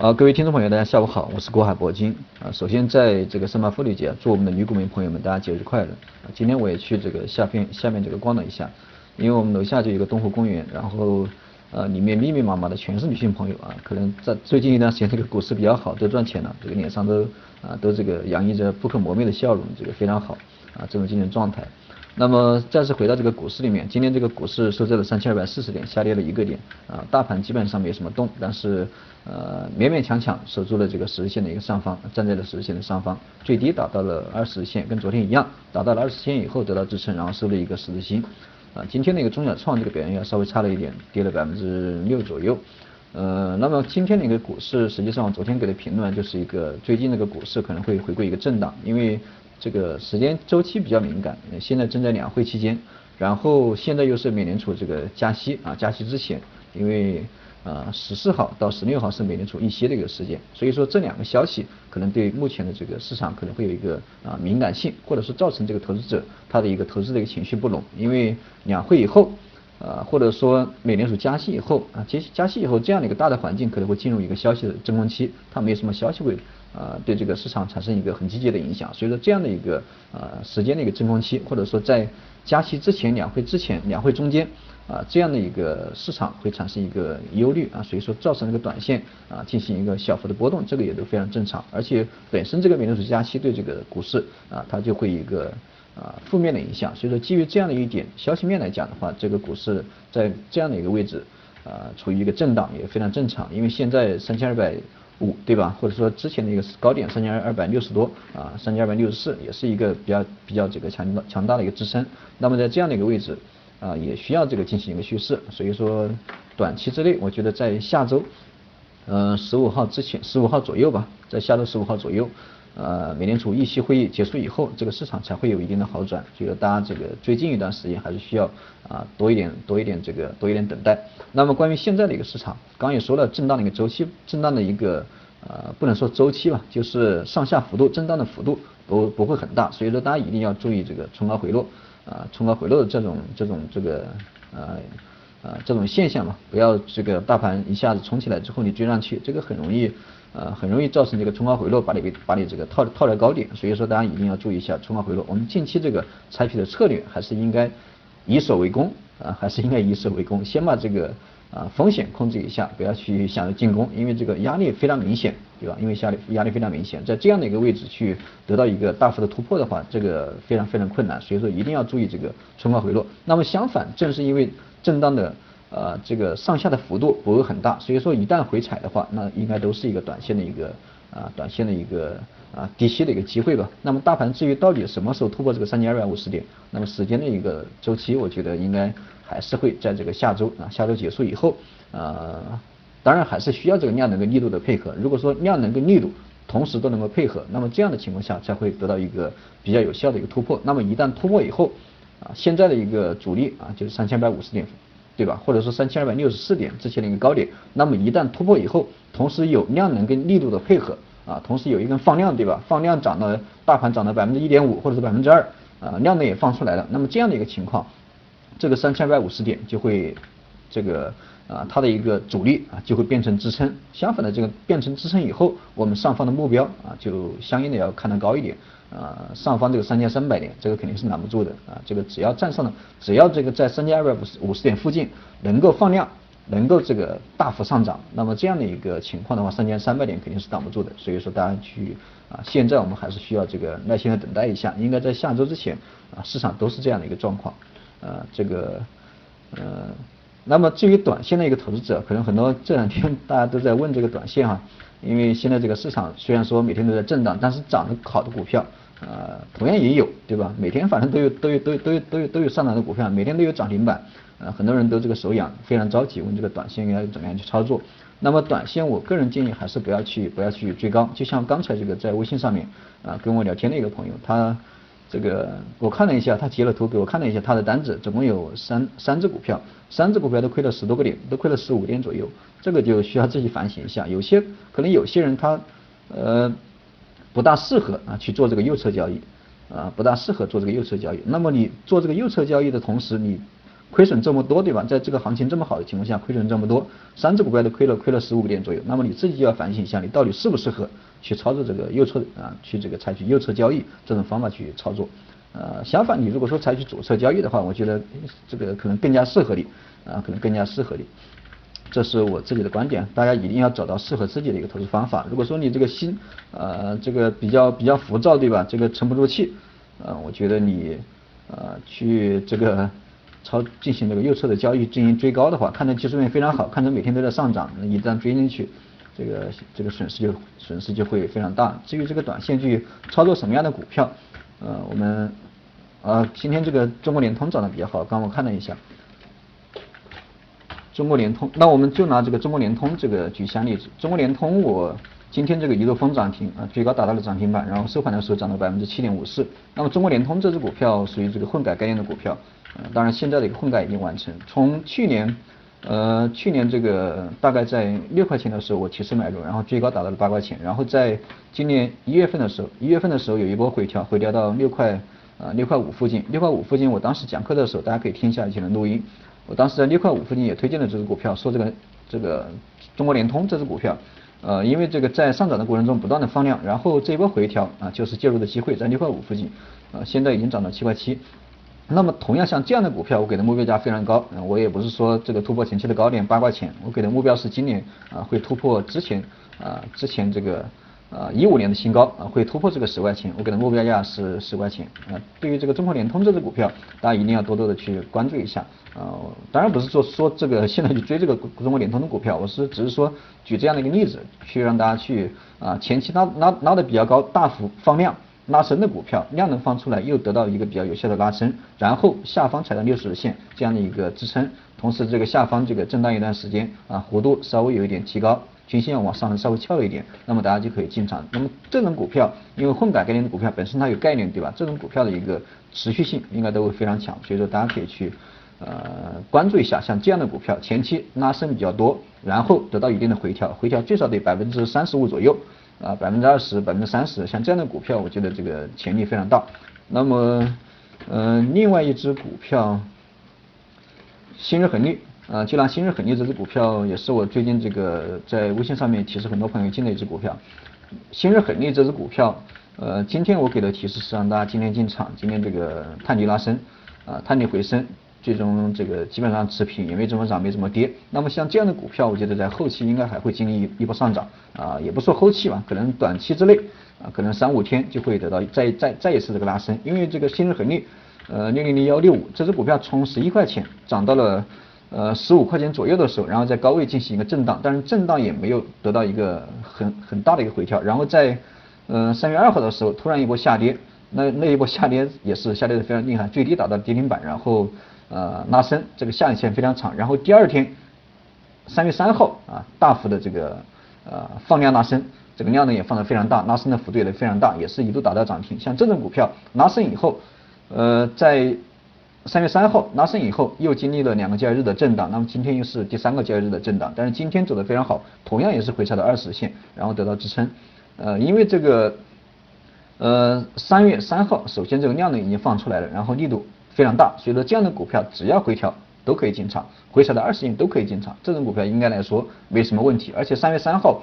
啊，各位听众朋友，大家下午好，我是国海铂金啊。首先在这个三八妇女节，祝我们的女股民朋友们大家节日快乐啊。今天我也去这个下边下面这个逛了一下，因为我们楼下就有一个东湖公园，然后呃里面密密麻麻的全是女性朋友啊。可能在最近一段时间这个股市比较好，都赚钱了，这个脸上都啊都这个洋溢着不可磨灭的笑容，这个非常好啊这种精神状态。那么再次回到这个股市里面，今天这个股市收在了三千二百四十点，下跌了一个点啊，大盘基本上没什么动，但是呃勉勉强强守住了这个十日线的一个上方，站在了十日线的上方，最低达到了二十线，跟昨天一样，达到了二十线以后得到支撑，然后收了一个十字星啊，今天的一个中小创这个表现要稍微差了一点，跌了百分之六左右，呃，那么今天的一个股市，实际上昨天给的评论就是一个最近那个股市可能会回归一个震荡，因为。这个时间周期比较敏感，现在正在两会期间，然后现在又是美联储这个加息啊，加息之前，因为呃十四号到十六号是美联储议息的一个时间，所以说这两个消息可能对目前的这个市场可能会有一个啊敏感性，或者是造成这个投资者他的一个投资的一个情绪不拢，因为两会以后。啊，或者说美联储加息以后啊，加加息以后这样的一个大的环境可能会进入一个消息的真空期，它没有什么消息会呃对这个市场产生一个很积极的影响，所以说这样的一个呃时间的一个真空期，或者说在加息之前两会之前两会中间啊这样的一个市场会产生一个忧虑啊，所以说造成这个短线啊进行一个小幅的波动，这个也都非常正常，而且本身这个美联储加息对这个股市啊它就会一个。啊，负面的影响，所以说基于这样的一点消息面来讲的话，这个股市在这样的一个位置，啊，处于一个震荡也非常正常，因为现在三千二百五，对吧？或者说之前的一个高点三千二百六十多，啊，三千二百六十四也是一个比较比较这个强大强大的一个支撑，那么在这样的一个位置，啊，也需要这个进行一个蓄势，所以说短期之内，我觉得在下周，嗯，十五号之前，十五号左右吧，在下周十五号左右。呃，美联储议息会议结束以后，这个市场才会有一定的好转。所以，大家这个最近一段时间还是需要啊多一点多一点这个多一点等待。那么关于现在的一个市场，刚也说了，震荡的一个周期，震荡的一个呃不能说周期吧，就是上下幅度震荡的幅度不不会很大。所以说大家一定要注意这个冲高回落啊冲高回落的这种这种这个呃呃这种现象嘛，不要这个大盘一下子冲起来之后你追上去，这个很容易。呃，很容易造成这个冲高回落，把你给把你这个套套在高点，所以说大家一定要注意一下冲高回落。我们近期这个采取的策略还是应该以守为攻啊，还是应该以守为攻，先把这个啊风险控制一下，不要去想着进攻，因为这个压力非常明显，对吧？因为压力压力非常明显，在这样的一个位置去得到一个大幅的突破的话，这个非常非常困难，所以说一定要注意这个冲高回落。那么相反，正是因为震荡的。呃，这个上下的幅度不会很大，所以说一旦回踩的话，那应该都是一个短线的一个啊，短线的一个啊低吸的一个机会吧。那么大盘至于到底什么时候突破这个三千二百五十点，那么时间的一个周期，我觉得应该还是会在这个下周啊，下周结束以后，呃，当然还是需要这个量能跟力度的配合。如果说量能跟力度同时都能够配合，那么这样的情况下才会得到一个比较有效的一个突破。那么一旦突破以后，啊，现在的一个阻力啊，就是三千百五十点。对吧？或者说三千二百六十四点之前的一个高点，那么一旦突破以后，同时有量能跟力度的配合啊，同时有一根放量，对吧？放量涨了，大盘涨了百分之一点五或者是百分之二啊，量能也放出来了，那么这样的一个情况，这个三千二百五十点就会这个啊，它的一个阻力啊就会变成支撑。相反的，这个变成支撑以后，我们上方的目标啊就相应的要看得高一点。啊，上方这个三千三百点，这个肯定是拦不住的啊。这个只要站上了，只要这个在三千二百五十五十点附近能够放量，能够这个大幅上涨，那么这样的一个情况的话，三千三百点肯定是挡不住的。所以说大家去啊，现在我们还是需要这个耐心的等待一下，应该在下周之前啊，市场都是这样的一个状况。呃，这个呃，那么至于短线的一个投资者，可能很多这两天大家都在问这个短线哈，因为现在这个市场虽然说每天都在震荡，但是涨得好的股票。呃，同样也有，对吧？每天反正都有都有都有都有都有都有上涨的股票，每天都有涨停板，呃，很多人都这个手痒，非常着急，问这个短线应该怎么样去操作。那么短线，我个人建议还是不要去不要去追高。就像刚才这个在微信上面啊跟我聊天的一个朋友，他这个我看了一下，他截了图给我看了一下他的单子，总共有三三只股票，三只股票都亏了十多个点，都亏了十五点左右，这个就需要自己反省一下。有些可能有些人他呃。不大适合啊去做这个右侧交易，啊不大适合做这个右侧交易。那么你做这个右侧交易的同时，你亏损这么多，对吧？在这个行情这么好的情况下，亏损这么多，三只股票都亏了，亏了十五个点左右。那么你自己就要反省一下，你到底适不适合去操作这个右侧啊，去这个采取右侧交易这种方法去操作。呃，相反，你如果说采取左侧交易的话，我觉得这个可能更加适合你啊，可能更加适合你。这是我自己的观点，大家一定要找到适合自己的一个投资方法。如果说你这个心呃这个比较比较浮躁，对吧？这个沉不住气，呃，我觉得你呃去这个。操进行这个右侧的交易进行追高的话，看着技术面非常好，看着每天都在上涨，一旦追进去，这个这个损失就损失就会非常大。至于这个短线去操作什么样的股票，呃，我们啊今天这个中国联通涨得比较好，刚我看了一下，中国联通，那我们就拿这个中国联通这个举一下例子，中国联通我。今天这个一路风涨停啊，最高达到了涨停板，然后收盘的时候涨了百分之七点五四。那么中国联通这只股票属于这个混改概念的股票，呃，当然现在的一个混改已经完成。从去年，呃，去年这个大概在六块钱的时候我提示买入，然后最高达到了八块钱，然后在今年一月份的时候，一月份的时候有一波回调，回调到六块啊六块五附近，六块五附近我当时讲课的时候，大家可以听一下以前的录音，我当时在六块五附近也推荐了这只股票，说这个这个中国联通这只股票。呃，因为这个在上涨的过程中不断的放量，然后这一波回调啊，就是介入的机会，在六块五附近，呃，现在已经涨到七块七。那么同样像这样的股票，我给的目标价非常高，我也不是说这个突破前期的高点八块钱，我给的目标是今年啊会突破之前啊之前这个。啊，一五年的新高啊，会突破这个十块钱，我给的目标价是十块钱啊。对于这个中国联通这只股票，大家一定要多多的去关注一下啊。当然不是说说这个现在去追这个中国联通的股票，我是只是说举这样的一个例子，去让大家去啊前期拉拉拉的比较高，大幅放量拉升的股票，量能放出来又得到一个比较有效的拉升，然后下方踩到六十日线这样的一个支撑，同时这个下方这个震荡一段时间啊，弧度稍微有一点提高。均线往上稍微翘了一点，那么大家就可以进场。那么这种股票，因为混改概念的股票本身它有概念，对吧？这种股票的一个持续性应该都会非常强，所以说大家可以去呃关注一下，像这样的股票前期拉升比较多，然后得到一定的回调，回调最少得百分之三十五左右啊，百分之二十、百分之三十，像这样的股票，我觉得这个潜力非常大。那么呃，另外一只股票，新日恒力。呃，就拿新日恒利这只股票，也是我最近这个在微信上面提示很多朋友进的一只股票。新日恒利这只股票，呃，今天我给的提示是让大家今天进场，今天这个探底拉升，啊，探底回升，最终这个基本上持平，也没怎么涨，没怎么跌。那么像这样的股票，我觉得在后期应该还会经历一波上涨，啊，也不说后期吧，可能短期之内，啊，可能三五天就会得到再再再一次这个拉升，因为这个新日恒利，呃，六零零幺六五这只股票从十一块钱涨到了。呃，十五块钱左右的时候，然后在高位进行一个震荡，但是震荡也没有得到一个很很大的一个回调，然后在呃三月二号的时候突然一波下跌，那那一波下跌也是下跌的非常厉害，最低达到跌停板，然后呃拉升，这个下影线非常长，然后第二天三月三号啊大幅的这个呃放量拉升，这个量呢也放的非常大，拉升的幅度也非常大，也是一度达到涨停，像这种股票拉升以后，呃在。三月三号拉升以后，又经历了两个交易日的震荡，那么今天又是第三个交易日的震荡，但是今天走的非常好，同样也是回踩到二十线，然后得到支撑。呃，因为这个，呃，三月三号首先这个量能已经放出来了，然后力度非常大，所以说这样的股票只要回调都可以进场，回踩到二十线都可以进场，这种股票应该来说没什么问题，而且三月三号。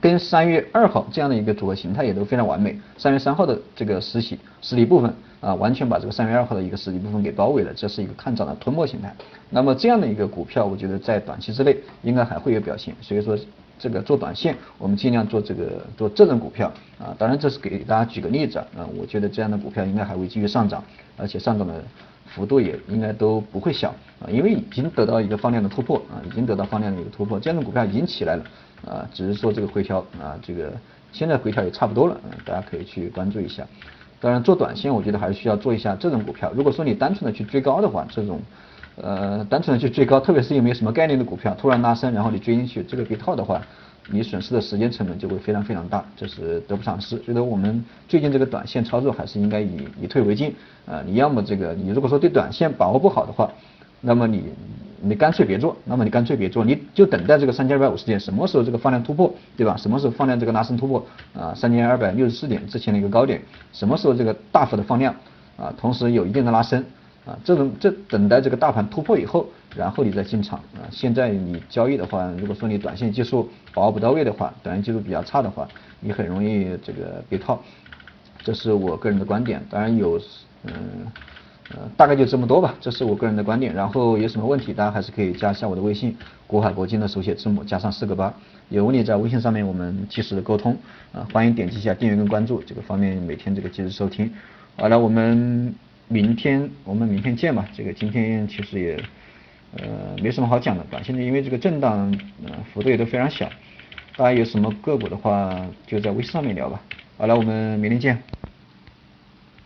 跟三月二号这样的一个组合形态也都非常完美。三月三号的这个实体实体部分啊，完全把这个三月二号的一个实体部分给包围了，这是一个看涨的吞没形态。那么这样的一个股票，我觉得在短期之内应该还会有表现。所以说这个做短线，我们尽量做这个做这种股票啊。当然这是给大家举个例子啊。我觉得这样的股票应该还会继续上涨，而且上涨的幅度也应该都不会小啊，因为已经得到一个放量的突破啊，已经得到放量的一个突破，这样的股票已经起来了。啊，只是说这个回调啊，这个现在回调也差不多了，嗯，大家可以去关注一下。当然做短线，我觉得还是需要做一下这种股票。如果说你单纯的去追高的话，这种呃单纯的去追高，特别是有没有什么概念的股票突然拉升，然后你追进去，这个被套的话，你损失的时间成本就会非常非常大，这是得不偿失。所以说我们最近这个短线操作还是应该以以退为进啊。你要么这个你如果说对短线把握不好的话，那么你。你干脆别做，那么你干脆别做，你就等待这个三千二百五十点什么时候这个放量突破，对吧？什么时候放量这个拉升突破啊？三千二百六十四点之前的一个高点，什么时候这个大幅的放量啊？同时有一定的拉升啊，这种这等待这个大盘突破以后，然后你再进场啊。现在你交易的话，如果说你短线技术把握不到位的话，短线技术比较差的话，你很容易这个被套。这是我个人的观点，当然有嗯呃大概就这么多吧，这是我个人的观点。然后有什么问题，大家还是可以加一下我的微信，国海铂金的手写字母加上四个八，有问题在微信上面我们及时的沟通啊，欢迎点击一下订阅跟关注，这个方面每天这个及时收听。好了，我们。明天我们明天见吧。这个今天其实也呃没什么好讲的，短线的因为这个震荡呃幅度也都非常小，大家有什么个股的话就在微信上面聊吧。好了，我们明天见。